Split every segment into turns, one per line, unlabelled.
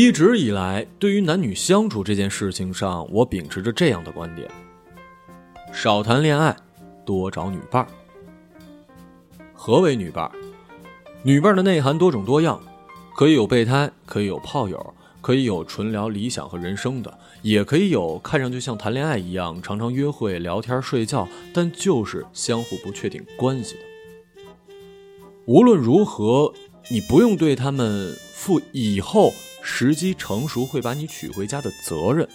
一直以来，对于男女相处这件事情上，我秉持着这样的观点：少谈恋爱，多找女伴儿。何为女伴儿？女伴儿的内涵多种多样，可以有备胎，可以有炮友，可以有纯聊理想和人生的，也可以有看上去像谈恋爱一样，常常约会、聊天、睡觉，但就是相互不确定关系的。无论如何，你不用对他们负以后时机成熟会把你娶回家的责任。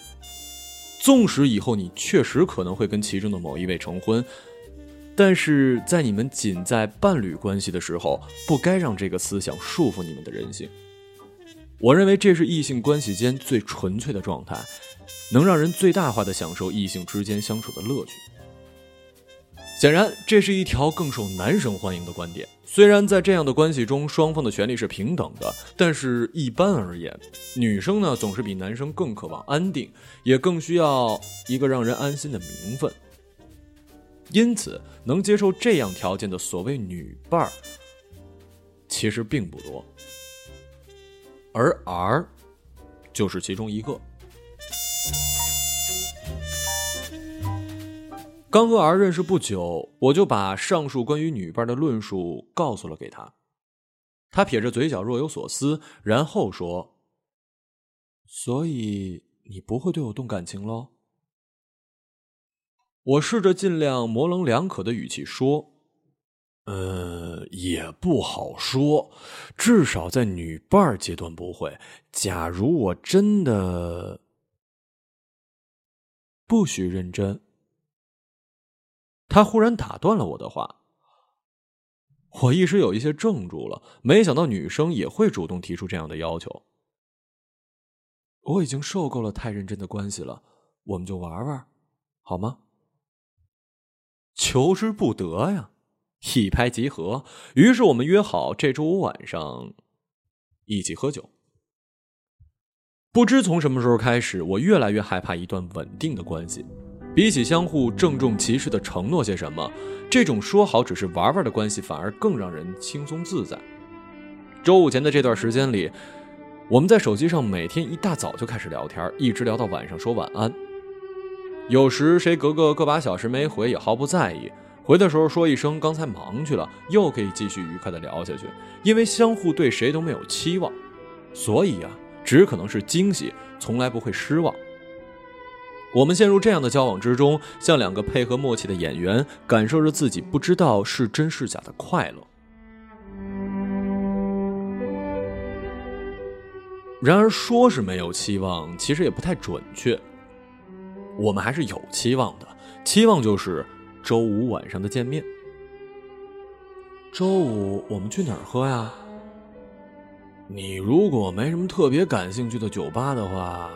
纵使以后你确实可能会跟其中的某一位成婚。但是在你们仅在伴侣关系的时候，不该让这个思想束缚你们的人性。我认为这是异性关系间最纯粹的状态，能让人最大化的享受异性之间相处的乐趣。显然，这是一条更受男生欢迎的观点。虽然在这样的关系中，双方的权利是平等的，但是一般而言，女生呢总是比男生更渴望安定，也更需要一个让人安心的名分。因此，能接受这样条件的所谓女伴儿，其实并不多，而 R 就是其中一个。刚和 R 认识不久，我就把上述关于女伴的论述告诉了给他。他撇着嘴角若有所思，然后说：“所以你不会对我动感情喽？”我试着尽量模棱两可的语气说：“呃，也不好说，至少在女伴阶段不会。假如我真的不许认真。”他忽然打断了我的话，我一时有一些怔住了，没想到女生也会主动提出这样的要求。我已经受够了太认真的关系了，我们就玩玩，好吗？求之不得呀！一拍即合，于是我们约好这周五晚上一起喝酒。不知从什么时候开始，我越来越害怕一段稳定的关系。比起相互郑重其事的承诺些什么，这种说好只是玩玩的关系反而更让人轻松自在。周五前的这段时间里，我们在手机上每天一大早就开始聊天，一直聊到晚上说晚安。有时谁隔个个把小时没回也毫不在意，回的时候说一声刚才忙去了，又可以继续愉快的聊下去。因为相互对谁都没有期望，所以啊，只可能是惊喜，从来不会失望。我们陷入这样的交往之中，像两个配合默契的演员，感受着自己不知道是真是假的快乐。然而说是没有期望，其实也不太准确。我们还是有期望的，期望就是周五晚上的见面。周五我们去哪儿喝呀？你如果没什么特别感兴趣的酒吧的话，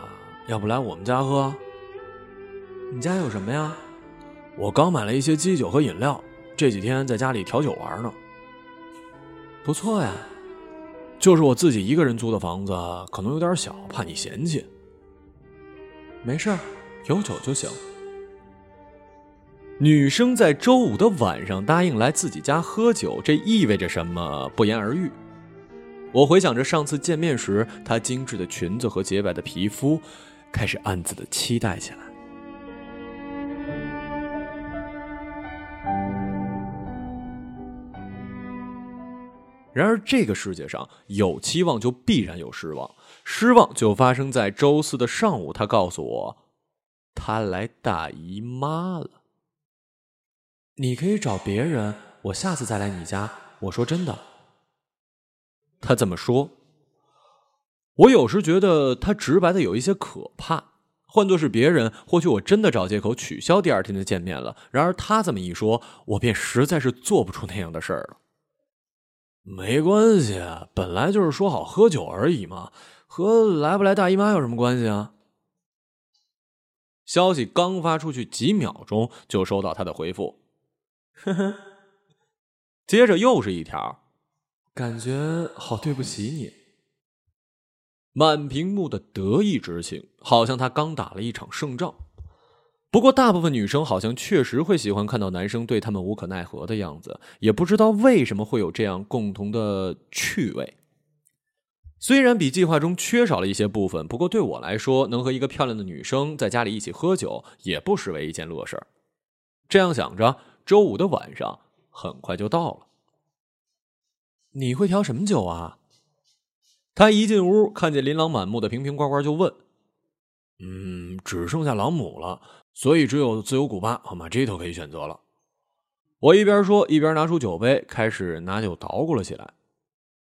要不来我们家喝？你家有什么呀？我刚买了一些基酒和饮料，这几天在家里调酒玩呢。不错呀，就是我自己一个人租的房子，可能有点小，怕你嫌弃。没事。有酒就行。女生在周五的晚上答应来自己家喝酒，这意味着什么？不言而喻。我回想着上次见面时她精致的裙子和洁白的皮肤，开始暗自的期待起来。然而，这个世界上有期望就必然有失望，失望就发生在周四的上午。他告诉我。她来大姨妈了。你可以找别人，我下次再来你家。我说真的。他这么说，我有时觉得他直白的有一些可怕。换做是别人，或许我真的找借口取消第二天的见面了。然而他这么一说，我便实在是做不出那样的事儿了。没关系，本来就是说好喝酒而已嘛，和来不来大姨妈有什么关系啊？消息刚发出去几秒钟，就收到他的回复。呵呵，接着又是一条，感觉好对不起你。满屏幕的得意之情，好像他刚打了一场胜仗。不过，大部分女生好像确实会喜欢看到男生对他们无可奈何的样子，也不知道为什么会有这样共同的趣味。虽然比计划中缺少了一些部分，不过对我来说，能和一个漂亮的女生在家里一起喝酒，也不失为一件乐事儿。这样想着，周五的晚上很快就到了。你会调什么酒啊？他一进屋，看见琳琅满目的瓶瓶罐罐，就问：“嗯，只剩下朗姆了，所以只有自由古巴和马吉托可以选择了。”我一边说，一边拿出酒杯，开始拿酒捣鼓了起来。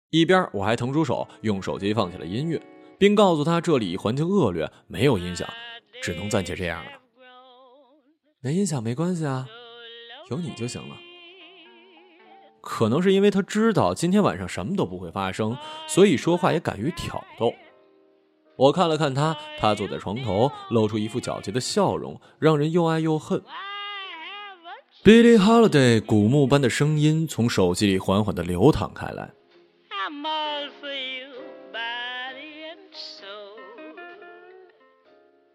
一边我还腾出手，用手机放起了音乐，并告诉他这里环境恶劣，没有音响，只能暂且这样了。没音响没关系啊，有你就行了。可能是因为他知道今天晚上什么都不会发生，所以说话也敢于挑逗。我看了看他，他坐在床头，露出一副皎洁的笑容，让人又爱又恨。Billie Holiday 古墓般的声音从手机里缓缓的流淌开来。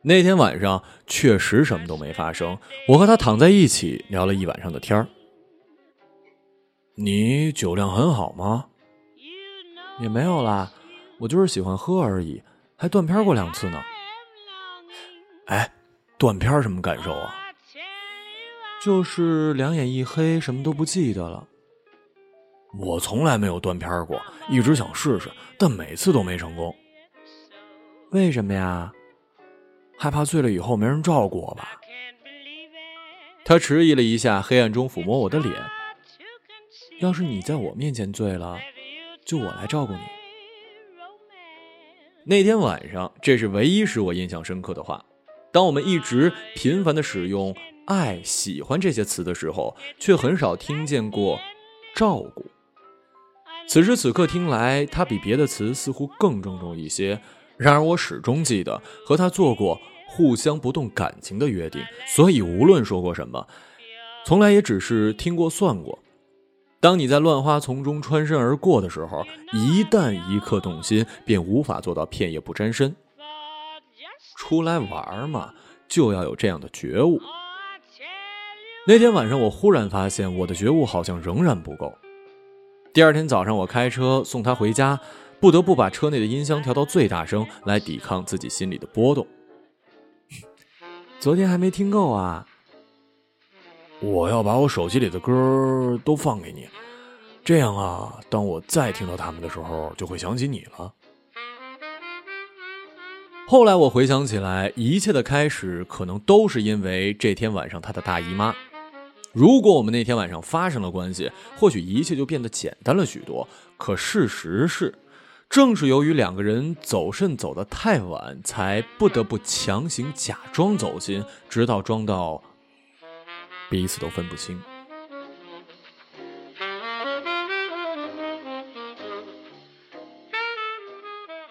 那天晚上确实什么都没发生，我和他躺在一起聊了一晚上的天儿。你酒量很好吗？也没有啦，我就是喜欢喝而已，还断片过两次呢。哎，断片什么感受啊？就是两眼一黑，什么都不记得了。我从来没有断片过，一直想试试，但每次都没成功。为什么呀？害怕醉了以后没人照顾我吧？他迟疑了一下，黑暗中抚摸我的脸。要是你在我面前醉了，就我来照顾你。那天晚上，这是唯一使我印象深刻的话。当我们一直频繁的使用“爱”“喜欢”这些词的时候，却很少听见过“照顾”。此时此刻听来，它比别的词似乎更郑重一些。然而，我始终记得和他做过互相不动感情的约定，所以无论说过什么，从来也只是听过算过。当你在乱花丛中穿身而过的时候，一旦一刻动心，便无法做到片叶不沾身。出来玩嘛，就要有这样的觉悟。那天晚上，我忽然发现我的觉悟好像仍然不够。第二天早上，我开车送他回家。不得不把车内的音箱调到最大声，来抵抗自己心里的波动。昨天还没听够啊！我要把我手机里的歌都放给你，这样啊，当我再听到他们的时候，就会想起你了。后来我回想起来，一切的开始可能都是因为这天晚上他的大姨妈。如果我们那天晚上发生了关系，或许一切就变得简单了许多。可事实是。正是由于两个人走肾走得太晚，才不得不强行假装走心，直到装到彼此都分不清。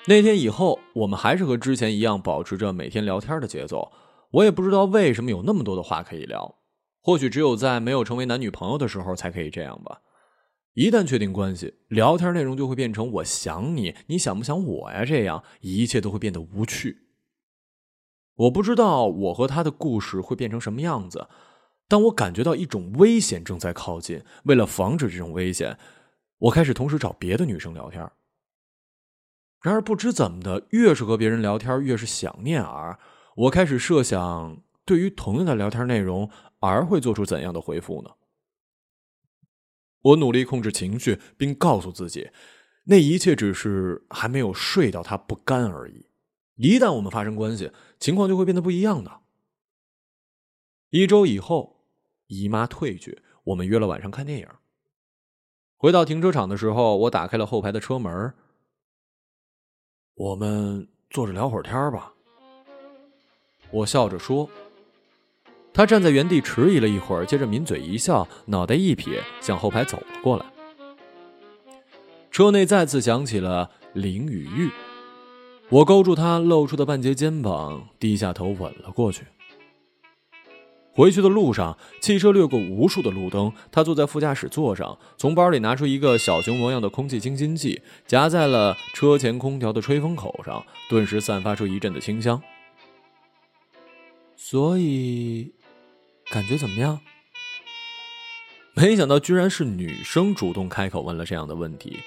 那天以后，我们还是和之前一样，保持着每天聊天的节奏。我也不知道为什么有那么多的话可以聊，或许只有在没有成为男女朋友的时候才可以这样吧。一旦确定关系，聊天内容就会变成“我想你，你想不想我呀”，这样一切都会变得无趣。我不知道我和他的故事会变成什么样子，当我感觉到一种危险正在靠近，为了防止这种危险，我开始同时找别的女生聊天。然而不知怎么的，越是和别人聊天，越是想念儿。我开始设想，对于同样的聊天内容，儿会做出怎样的回复呢？我努力控制情绪，并告诉自己，那一切只是还没有睡到他不甘而已。一旦我们发生关系，情况就会变得不一样的。一周以后，姨妈退去，我们约了晚上看电影。回到停车场的时候，我打开了后排的车门。我们坐着聊会儿天吧。我笑着说。他站在原地迟疑了一会儿，接着抿嘴一笑，脑袋一撇，向后排走了过来。车内再次响起了林与玉，我勾住他露出的半截肩膀，低下头吻了过去。回去的路上，汽车掠过无数的路灯，他坐在副驾驶座上，从包里拿出一个小熊模样的空气清新剂，夹在了车前空调的吹风口上，顿时散发出一阵的清香。所以。感觉怎么样？没想到居然是女生主动开口问了这样的问题。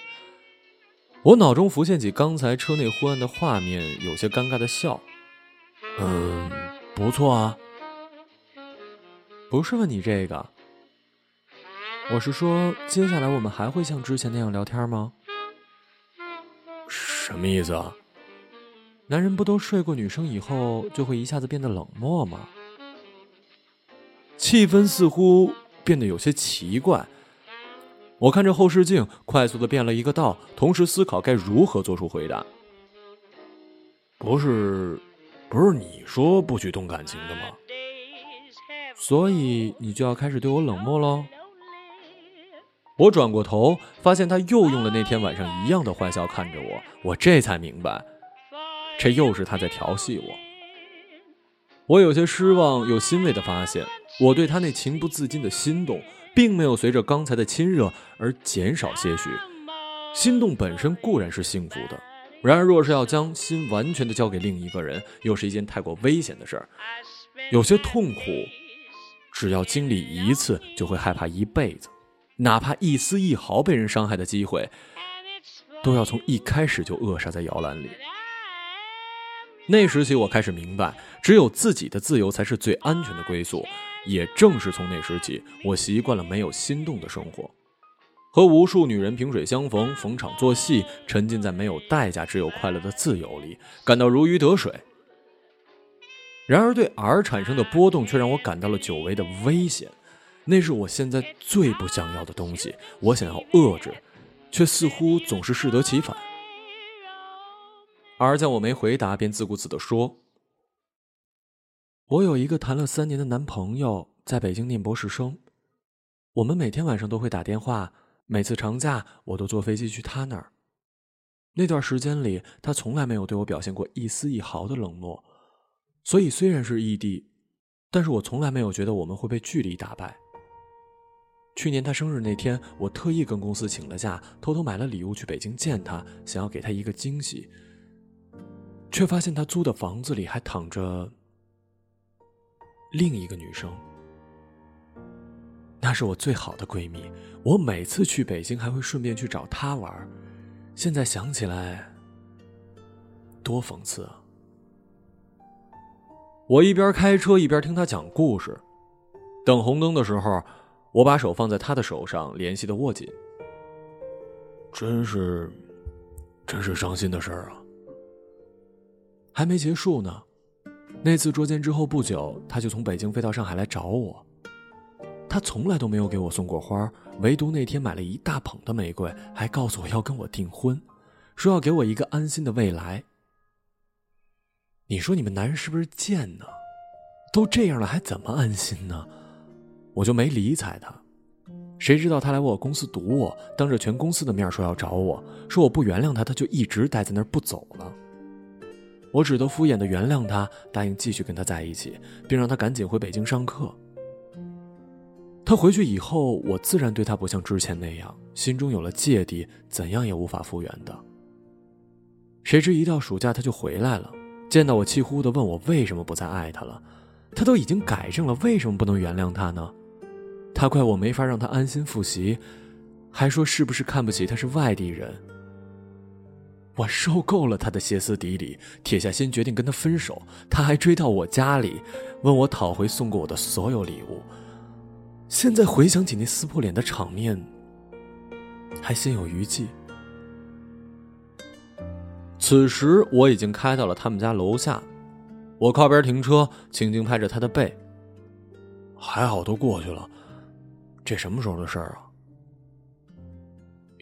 我脑中浮现起刚才车内昏暗的画面，有些尴尬的笑。
嗯，不错啊。
不是问你这个，我是说，接下来我们还会像之前那样聊天吗？
什么意思啊？
男人不都睡过女生以后就会一下子变得冷漠吗？气氛似乎变得有些奇怪。我看着后视镜，快速的变了一个道，同时思考该如何做出回答。
不是，不是你说不许动感情的吗？
所以你就要开始对我冷漠喽？我转过头，发现他又用了那天晚上一样的坏笑看着我，我这才明白，这又是他在调戏我。我有些失望又欣慰的发现，我对他那情不自禁的心动。并没有随着刚才的亲热而减少些许，心动本身固然是幸福的，然而若是要将心完全的交给另一个人，又是一件太过危险的事儿。有些痛苦，只要经历一次，就会害怕一辈子，哪怕一丝一毫被人伤害的机会，都要从一开始就扼杀在摇篮里。那时起，我开始明白，只有自己的自由才是最安全的归宿。也正是从那时起，我习惯了没有心动的生活，和无数女人萍水相逢，逢场作戏，沉浸在没有代价、只有快乐的自由里，感到如鱼得水。然而，对 R 产生的波动却让我感到了久违的危险，那是我现在最不想要的东西。我想要遏制，却似乎总是适得其反。R 见我没回答，便自顾自地说。我有一个谈了三年的男朋友，在北京念博士生。我们每天晚上都会打电话，每次长假我都坐飞机去他那儿。那段时间里，他从来没有对我表现过一丝一毫的冷漠。所以虽然是异地，但是我从来没有觉得我们会被距离打败。去年他生日那天，我特意跟公司请了假，偷偷买了礼物去北京见他，想要给他一个惊喜。却发现他租的房子里还躺着。另一个女生，那是我最好的闺蜜。我每次去北京还会顺便去找她玩。现在想起来，多讽刺啊！我一边开车一边听他讲故事。等红灯的时候，我把手放在他的手上，联系的握紧。
真是，真是伤心的事儿啊！
还没结束呢。那次捉奸之后不久，他就从北京飞到上海来找我。他从来都没有给我送过花，唯独那天买了一大捧的玫瑰，还告诉我要跟我订婚，说要给我一个安心的未来。你说你们男人是不是贱呢？都这样了还怎么安心呢？我就没理睬他。谁知道他来我公司堵我，当着全公司的面说要找我，说我不原谅他，他就一直待在那儿不走了。我只得敷衍的原谅他，答应继续跟他在一起，并让他赶紧回北京上课。他回去以后，我自然对他不像之前那样，心中有了芥蒂，怎样也无法复原的。谁知一到暑假他就回来了，见到我气呼呼的问我为什么不再爱他了，他都已经改正了，为什么不能原谅他呢？他怪我没法让他安心复习，还说是不是看不起他是外地人。我受够了他的歇斯底里，铁下心决定跟他分手。他还追到我家里，问我讨回送过我的所有礼物。现在回想起那撕破脸的场面，还心有余悸。此时我已经开到了他们家楼下，我靠边停车，轻轻拍着他的背。
还好都过去了，这什么时候的事儿啊？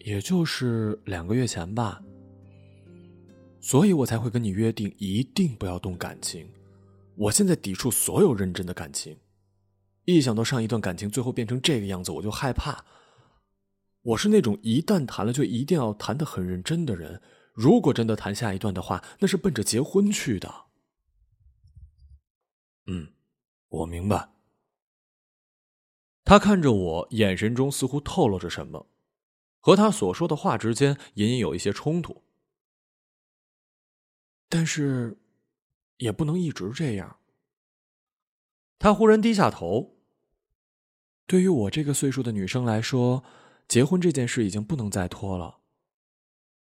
也就是两个月前吧。所以我才会跟你约定，一定不要动感情。我现在抵触所有认真的感情，一想到上一段感情最后变成这个样子，我就害怕。我是那种一旦谈了就一定要谈的很认真的人。如果真的谈下一段的话，那是奔着结婚去的。
嗯，我明白。
他看着我，眼神中似乎透露着什么，和他所说的话之间隐隐有一些冲突。但是，也不能一直这样。他忽然低下头。对于我这个岁数的女生来说，结婚这件事已经不能再拖了。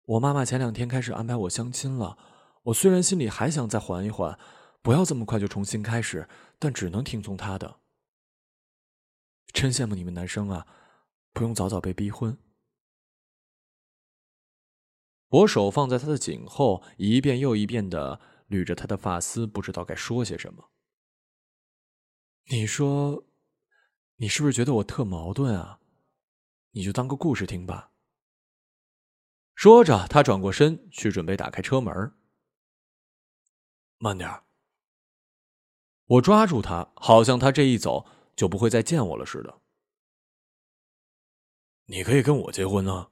我妈妈前两天开始安排我相亲了。我虽然心里还想再缓一缓，不要这么快就重新开始，但只能听从她的。真羡慕你们男生啊，不用早早被逼婚。我手放在他的颈后，一遍又一遍的捋着他的发丝，不知道该说些什么。你说，你是不是觉得我特矛盾啊？你就当个故事听吧。说着，他转过身去准备打开车门。慢点我抓住他，好像他这一走就不会再见我了似的。你可以跟我结婚呢。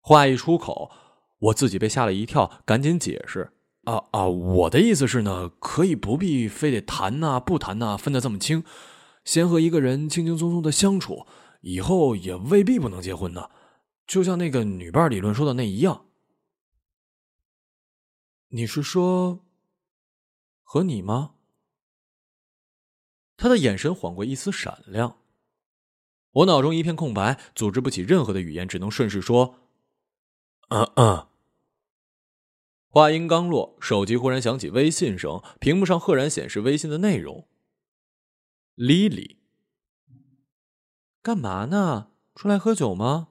话一出口，我自己被吓了一跳，赶紧解释：“啊啊，我的意思是呢，可以不必非得谈呐，不谈呐，分得这么清。先和一个人轻轻松松的相处，以后也未必不能结婚呢。就像那个女伴理论说的那一样。你是说和你吗？”他的眼神晃过一丝闪亮，我脑中一片空白，组织不起任何的语言，只能顺势说。嗯嗯。话音刚落，手机忽然响起微信声，屏幕上赫然显示微信的内容。Lily，干嘛呢？出来喝酒吗？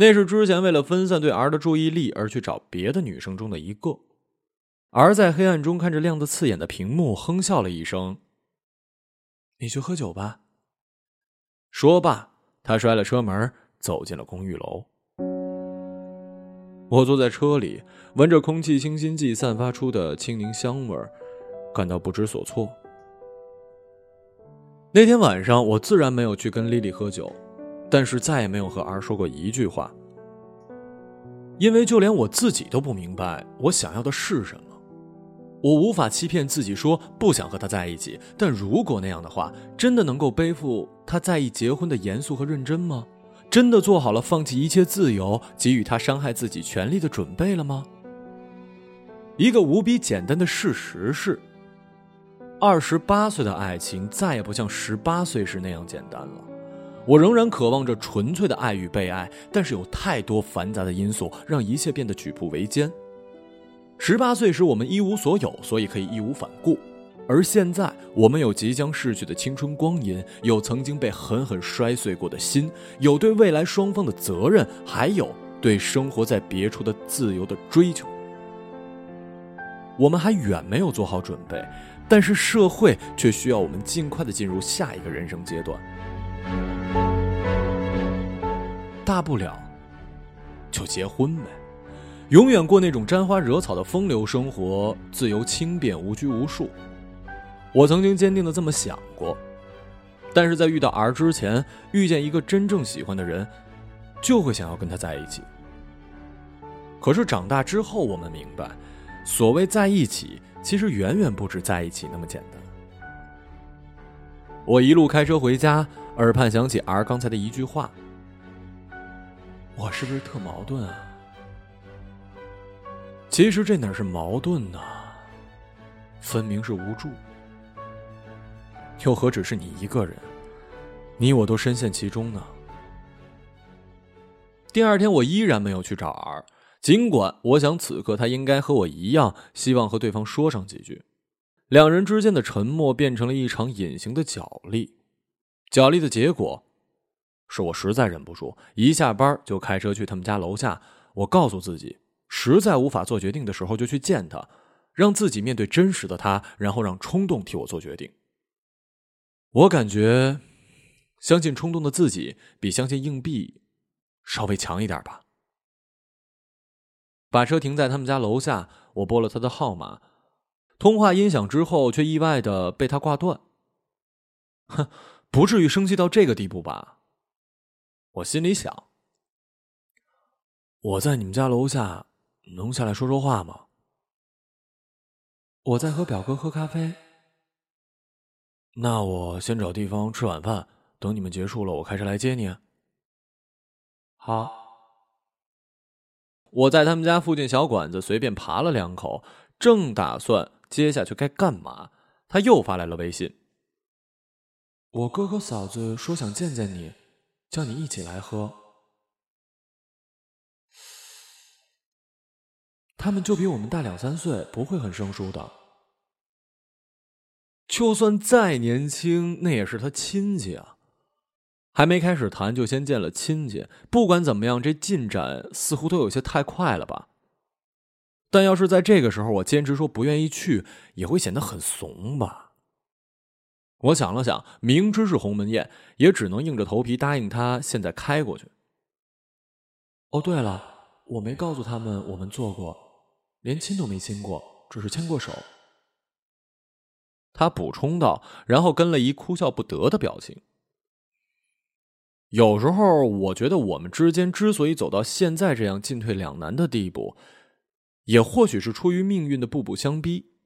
那是之前为了分散对 R 的注意力而去找别的女生中的一个。而在黑暗中看着亮得刺眼的屏幕，哼笑了一声：“你去喝酒吧。”说罢，他摔了车门，走进了公寓楼。我坐在车里，闻着空气清新剂散发出的清柠香味儿，感到不知所措。那天晚上，我自然没有去跟丽丽喝酒，但是再也没有和 R 说过一句话，因为就连我自己都不明白我想要的是什么。我无法欺骗自己说不想和他在一起，但如果那样的话，真的能够背负他在意结婚的严肃和认真吗？真的做好了放弃一切自由，给予他伤害自己权利的准备了吗？一个无比简单的事实是，二十八岁的爱情再也不像十八岁时那样简单了。我仍然渴望着纯粹的爱与被爱，但是有太多繁杂的因素让一切变得举步维艰。十八岁时，我们一无所有，所以可以义无反顾。而现在，我们有即将逝去的青春光阴，有曾经被狠狠摔碎过的心，有对未来双方的责任，还有对生活在别处的自由的追求。我们还远没有做好准备，但是社会却需要我们尽快的进入下一个人生阶段。大不了，就结婚呗，永远过那种沾花惹草的风流生活，自由轻便，无拘无束。我曾经坚定的这么想过，但是在遇到 R 之前，遇见一个真正喜欢的人，就会想要跟他在一起。可是长大之后，我们明白，所谓在一起，其实远远不止在一起那么简单。我一路开车回家，耳畔响起 R 刚才的一句话：“我是不是特矛盾啊？”其实这哪是矛盾呢？分明是无助。又何止是你一个人？你我都深陷其中呢。第二天，我依然没有去找 R，尽管我想此刻他应该和我一样，希望和对方说上几句。两人之间的沉默变成了一场隐形的角力，角力的结果是我实在忍不住，一下班就开车去他们家楼下。我告诉自己，实在无法做决定的时候就去见他，让自己面对真实的他，然后让冲动替我做决定。我感觉，相信冲动的自己比相信硬币稍微强一点吧。把车停在他们家楼下，我拨了他的号码，通话音响之后，却意外的被他挂断。哼，不至于生气到这个地步吧？我心里想。我在你们家楼下，能下来说说话吗？我在和表哥喝咖啡。那我先找地方吃晚饭，等你们结束了，我开车来接你。好。我在他们家附近小馆子随便扒了两口，正打算接下去该干嘛，他又发来了微信。我哥哥嫂子说想见见你，叫你一起来喝。他们就比我们大两三岁不会很生疏的。就算再年轻那也是他亲戚啊。还没开始谈就先见了亲戚不管怎么样这进展似乎都有些太快了吧。但要是在这个时候我坚持说不愿意去也会显得很怂吧我想了想，明知是鸿门宴，也只能硬着头皮答应他现在开过去。哦，对了，我没告诉他们我们做过，连亲都没亲过，只是牵过手。他补充道，然后跟了一哭笑不得的表情。有时候，我觉得我们之间之所以走到现在这样进退两难的地步，也或许是出于命运的步步相逼。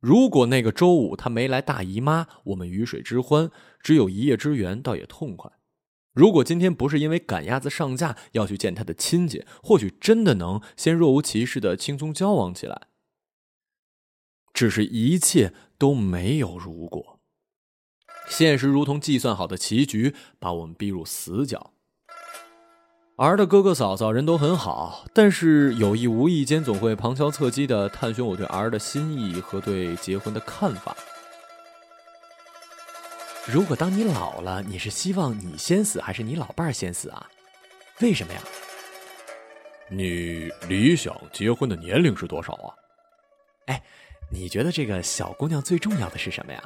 如果那个周五他没来大姨妈，我们鱼水之欢只有一夜之缘，倒也痛快。如果今天不是因为赶鸭子上架要去见他的亲戚，或许真的能先若无其事的轻松交往起来。只是一切都没有如果。现实如同计算好的棋局，把我们逼入死角。儿的哥哥嫂嫂人都很好，但是有意无意间总会旁敲侧击的探寻我对儿的心意和对结婚的看法。如果当你老了，你是希望你先死，还是你老伴儿先死啊？为什么呀？
你理想结婚的年龄是多少啊？
哎，你觉得这个小姑娘最重要的是什么呀？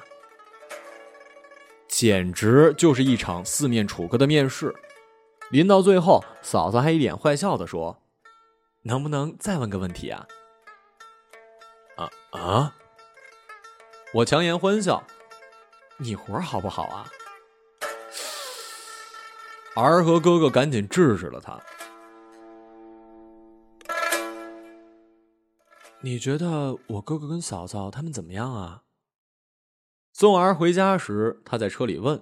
简直就是一场四面楚歌的面试，临到最后，嫂子还一脸坏笑的说：“能不能再问个问题啊？”
啊啊！
我强颜欢笑：“你活好不好啊？”儿和哥哥赶紧制止了他：“你觉得我哥哥跟嫂嫂他们怎么样啊？”送儿回家时，他在车里问：“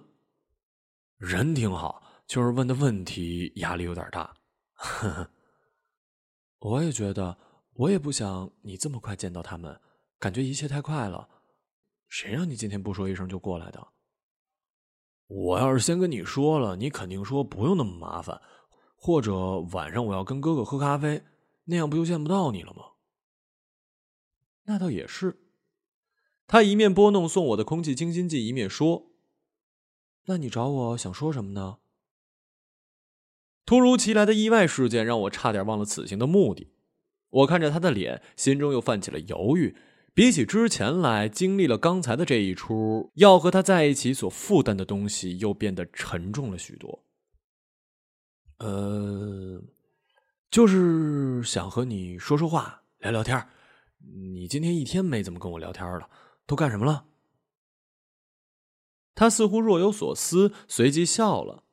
人挺好，就是问的问题压力有点大。”
呵呵我也觉得，我也不想你这么快见到他们，感觉一切太快了。谁让你今天不说一声就过来的？
我要是先跟你说了，你肯定说不用那么麻烦，或者晚上我要跟哥哥喝咖啡，那样不就见不到你了吗？
那倒也是。他一面拨弄送我的空气清新剂，一面说：“那你找我想说什么呢？”突如其来的意外事件让我差点忘了此行的目的。我看着他的脸，心中又泛起了犹豫。比起之前来，经历了刚才的这一出，要和他在一起所负担的东西又变得沉重了许多。呃，就是想和你说说话，聊聊天。你今天一天没怎么跟我聊天了。都干什么了？他似乎若有所思，随即笑了。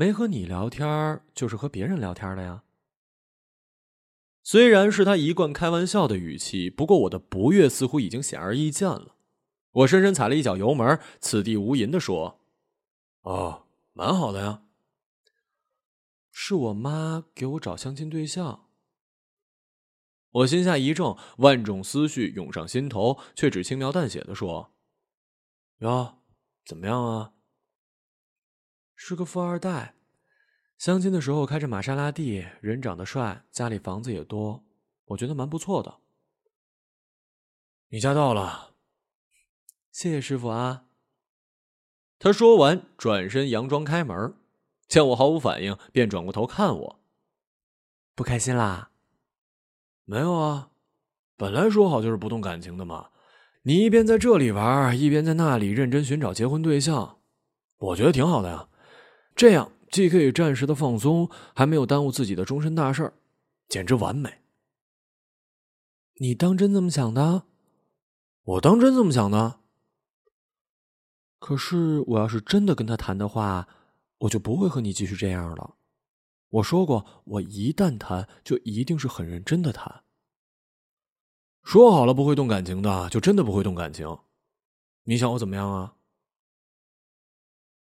没和你聊天，就是和别人聊天了呀。虽然是他一贯开玩笑的语气，不过我的不悦似乎已经显而易见了。我深深踩了一脚油门，此地无银的说：“
哦，蛮好的呀。
是我妈给我找相亲对象。”我心下一怔，万种思绪涌上心头，却只轻描淡写的说：“哟，怎么样啊？是个富二代，相亲的时候开着玛莎拉蒂，人长得帅，家里房子也多，我觉得蛮不错的。
你家到了，
谢谢师傅啊。”他说完，转身佯装开门，见我毫无反应，便转过头看我，不开心啦。
没有啊，本来说好就是不动感情的嘛。你一边在这里玩，一边在那里认真寻找结婚对象，我觉得挺好的呀。这样既可以暂时的放松，还没有耽误自己的终身大事简直完美。
你当真这么想的？
我当真这么想的。
可是我要是真的跟他谈的话，我就不会和你继续这样了。我说过，我一旦谈，就一定是很认真的谈。
说好了不会动感情的，就真的不会动感情。你想我怎么样啊？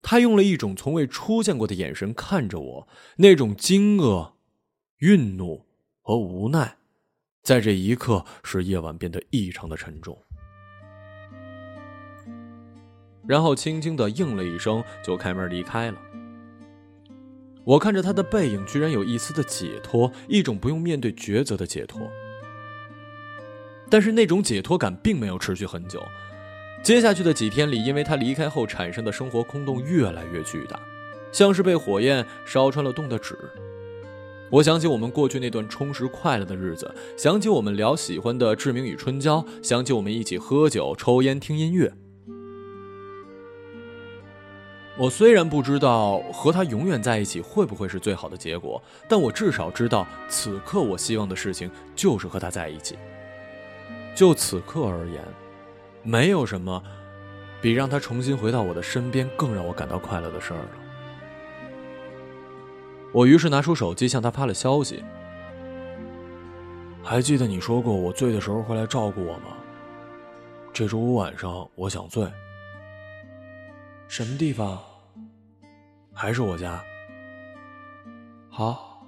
他用了一种从未出现过的眼神看着我，那种惊愕、愠怒和无奈，在这一刻使夜晚变得异常的沉重。然后轻轻的应了一声，就开门离开了。我看着他的背影，居然有一丝的解脱，一种不用面对抉择的解脱。但是那种解脱感并没有持续很久，接下去的几天里，因为他离开后产生的生活空洞越来越巨大，像是被火焰烧穿了洞的纸。我想起我们过去那段充实快乐的日子，想起我们聊喜欢的《志明与春娇》，想起我们一起喝酒、抽烟、听音乐。我虽然不知道和他永远在一起会不会是最好的结果，但我至少知道，此刻我希望的事情就是和他在一起。就此刻而言，没有什么比让他重新回到我的身边更让我感到快乐的事儿了。我于是拿出手机向他发了消息：“还记得你说过我醉的时候会来照顾我吗？这周五晚上我想醉，什么地方？”还是我家。好。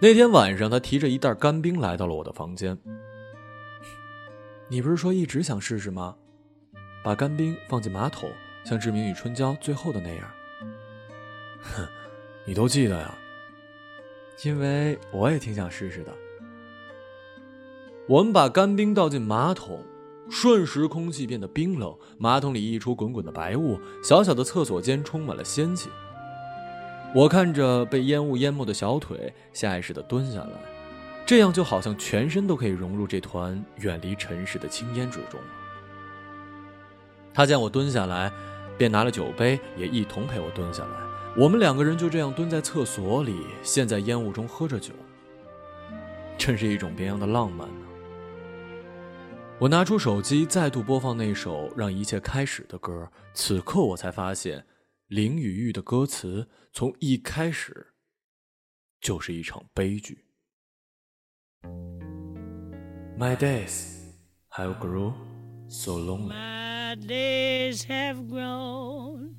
那天晚上，他提着一袋干冰来到了我的房间。你不是说一直想试试吗？把干冰放进马桶，像《志明与春娇》最后的那样。哼，你都记得呀？因为我也挺想试试的。我们把干冰倒进马桶。瞬时，空气变得冰冷，马桶里溢出滚滚的白雾，小小的厕所间充满了仙气。我看着被烟雾淹没的小腿，下意识地蹲下来，这样就好像全身都可以融入这团远离尘世的青烟之中。他见我蹲下来，便拿了酒杯，也一同陪我蹲下来。我们两个人就这样蹲在厕所里，陷在烟雾中喝着酒，真是一种别样的浪漫呢。我拿出手机，再度播放那首让一切开始的歌。此刻我才发现，林雨玉的歌词从一开始就是一场悲剧。My days have grown so lonely. My days have grown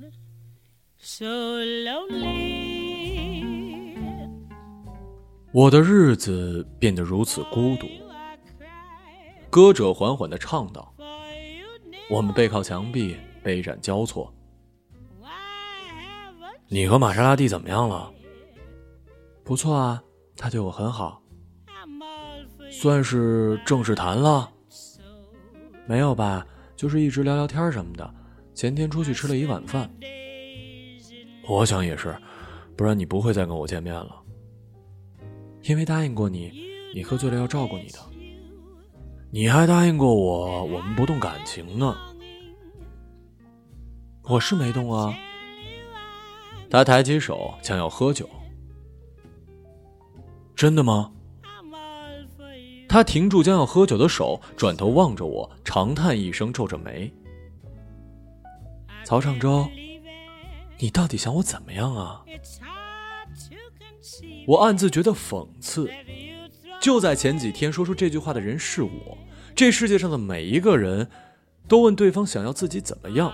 so lonely. 我的日子变得如此孤独。歌者缓缓的唱道：“我们背靠墙壁，杯盏交错。你和玛莎拉蒂怎么样了？不错啊，他对我很好。算是正式谈了？没有吧，就是一直聊聊天什么的。前天出去吃了一晚饭。我想也是，不然你不会再跟我见面了。因为答应过你，你喝醉了要照顾你的。”你还答应过我，我们不动感情呢。我是没动啊。他抬起手，想要喝酒。真的吗？他停住将要喝酒的手，转头望着我，长叹一声，皱着眉。曹尚洲，你到底想我怎么样啊？我暗自觉得讽刺。就在前几天，说出这句话的人是我。这世界上的每一个人，都问对方想要自己怎么样，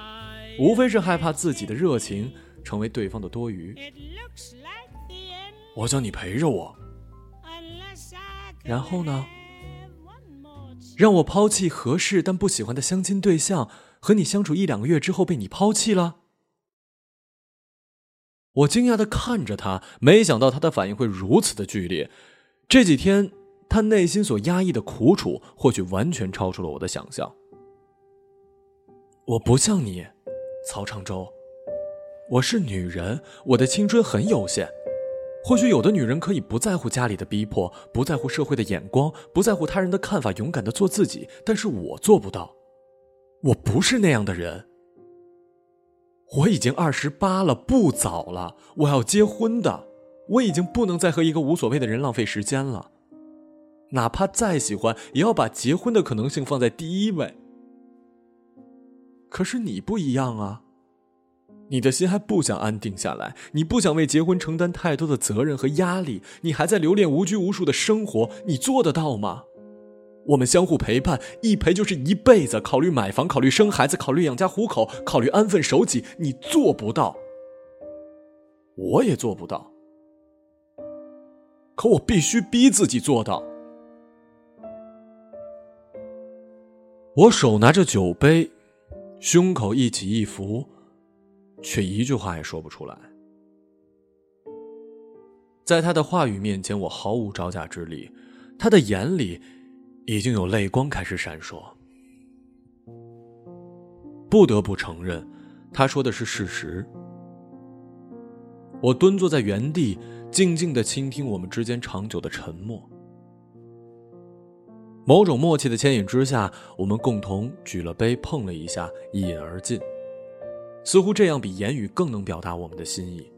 无非是害怕自己的热情成为对方的多余。我想你陪着我，然后呢？让我抛弃合适但不喜欢的相亲对象，和你相处一两个月之后被你抛弃了？我惊讶的看着他，没想到他的反应会如此的剧烈。这几天，他内心所压抑的苦楚，或许完全超出了我的想象。我不像你，曹长洲，我是女人，我的青春很有限。或许有的女人可以不在乎家里的逼迫，不在乎社会的眼光，不在乎他人的看法，勇敢的做自己。但是我做不到，我不是那样的人。我已经二十八了，不早了，我要结婚的。我已经不能再和一个无所谓的人浪费时间了，哪怕再喜欢，也要把结婚的可能性放在第一位。可是你不一样啊，你的心还不想安定下来，你不想为结婚承担太多的责任和压力，你还在留恋无拘无束的生活，你做得到吗？我们相互陪伴，一陪就是一辈子，考虑买房，考虑生孩子，考虑养家糊口，考虑安分守己，你做不到，我也做不到。可我必须逼自己做到。我手拿着酒杯，胸口一起一伏，却一句话也说不出来。在他的话语面前，我毫无招架之力。他的眼里已经有泪光开始闪烁。不得不承认，他说的是事实。我蹲坐在原地，静静的倾听我们之间长久的沉默。某种默契的牵引之下，我们共同举了杯，碰了一下，一饮而尽。似乎这样比言语更能表达我们的心意。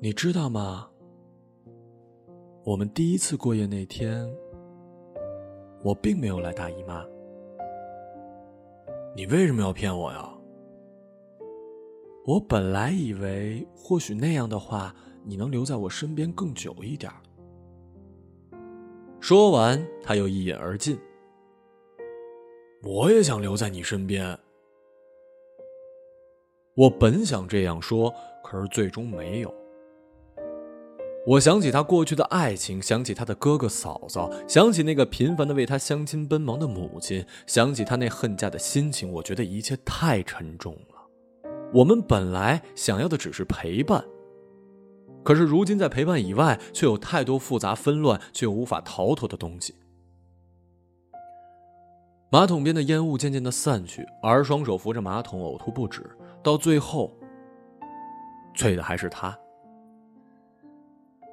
你知道吗？我们第一次过夜那天，我并没有来大姨妈。
你为什么要骗我呀？
我本来以为，或许那样的话，你能留在我身边更久一点。说完，他又一饮而尽。
我也想留在你身边。
我本想这样说，可是最终没有。我想起他过去的爱情，想起他的哥哥嫂嫂，想起那个频繁的为他相亲奔忙的母亲，想起他那恨嫁的心情，我觉得一切太沉重了。我们本来想要的只是陪伴，可是如今在陪伴以外，却有太多复杂纷乱却又无法逃脱的东西。马桶边的烟雾渐渐的散去，而双手扶着马桶呕吐不止，到最后，醉的还是他。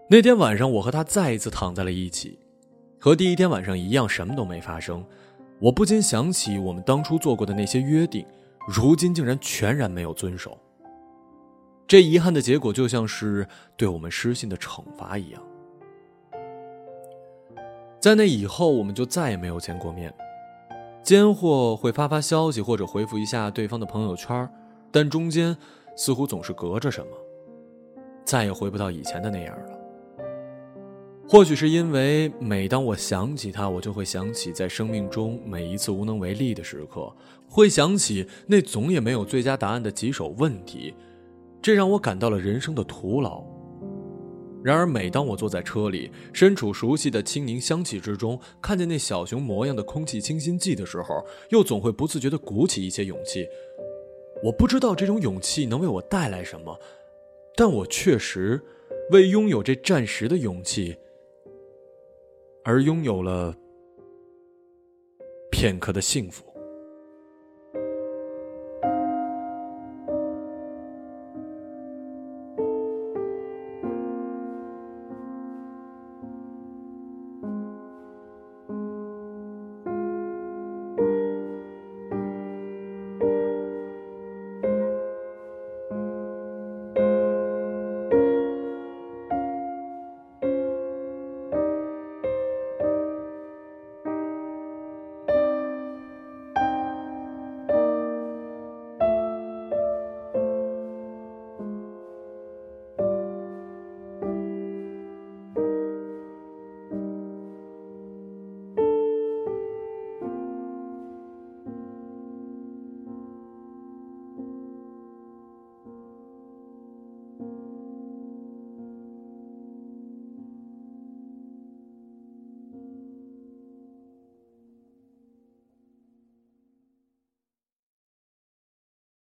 那天晚上，我和他再一次躺在了一起，和第一天晚上一样，什么都没发生。我不禁想起我们当初做过的那些约定，如今竟然全然没有遵守。这遗憾的结果，就像是对我们失信的惩罚一样。在那以后，我们就再也没有见过面，间或会发发消息，或者回复一下对方的朋友圈，但中间似乎总是隔着什么，再也回不到以前的那样了。或许是因为，每当我想起他，我就会想起在生命中每一次无能为力的时刻，会想起那总也没有最佳答案的棘手问题，这让我感到了人生的徒劳。然而，每当我坐在车里，身处熟悉的清宁香气之中，看见那小熊模样的空气清新剂的时候，又总会不自觉地鼓起一些勇气。我不知道这种勇气能为我带来什么，但我确实为拥有这暂时的勇气。而拥有了片刻的幸福。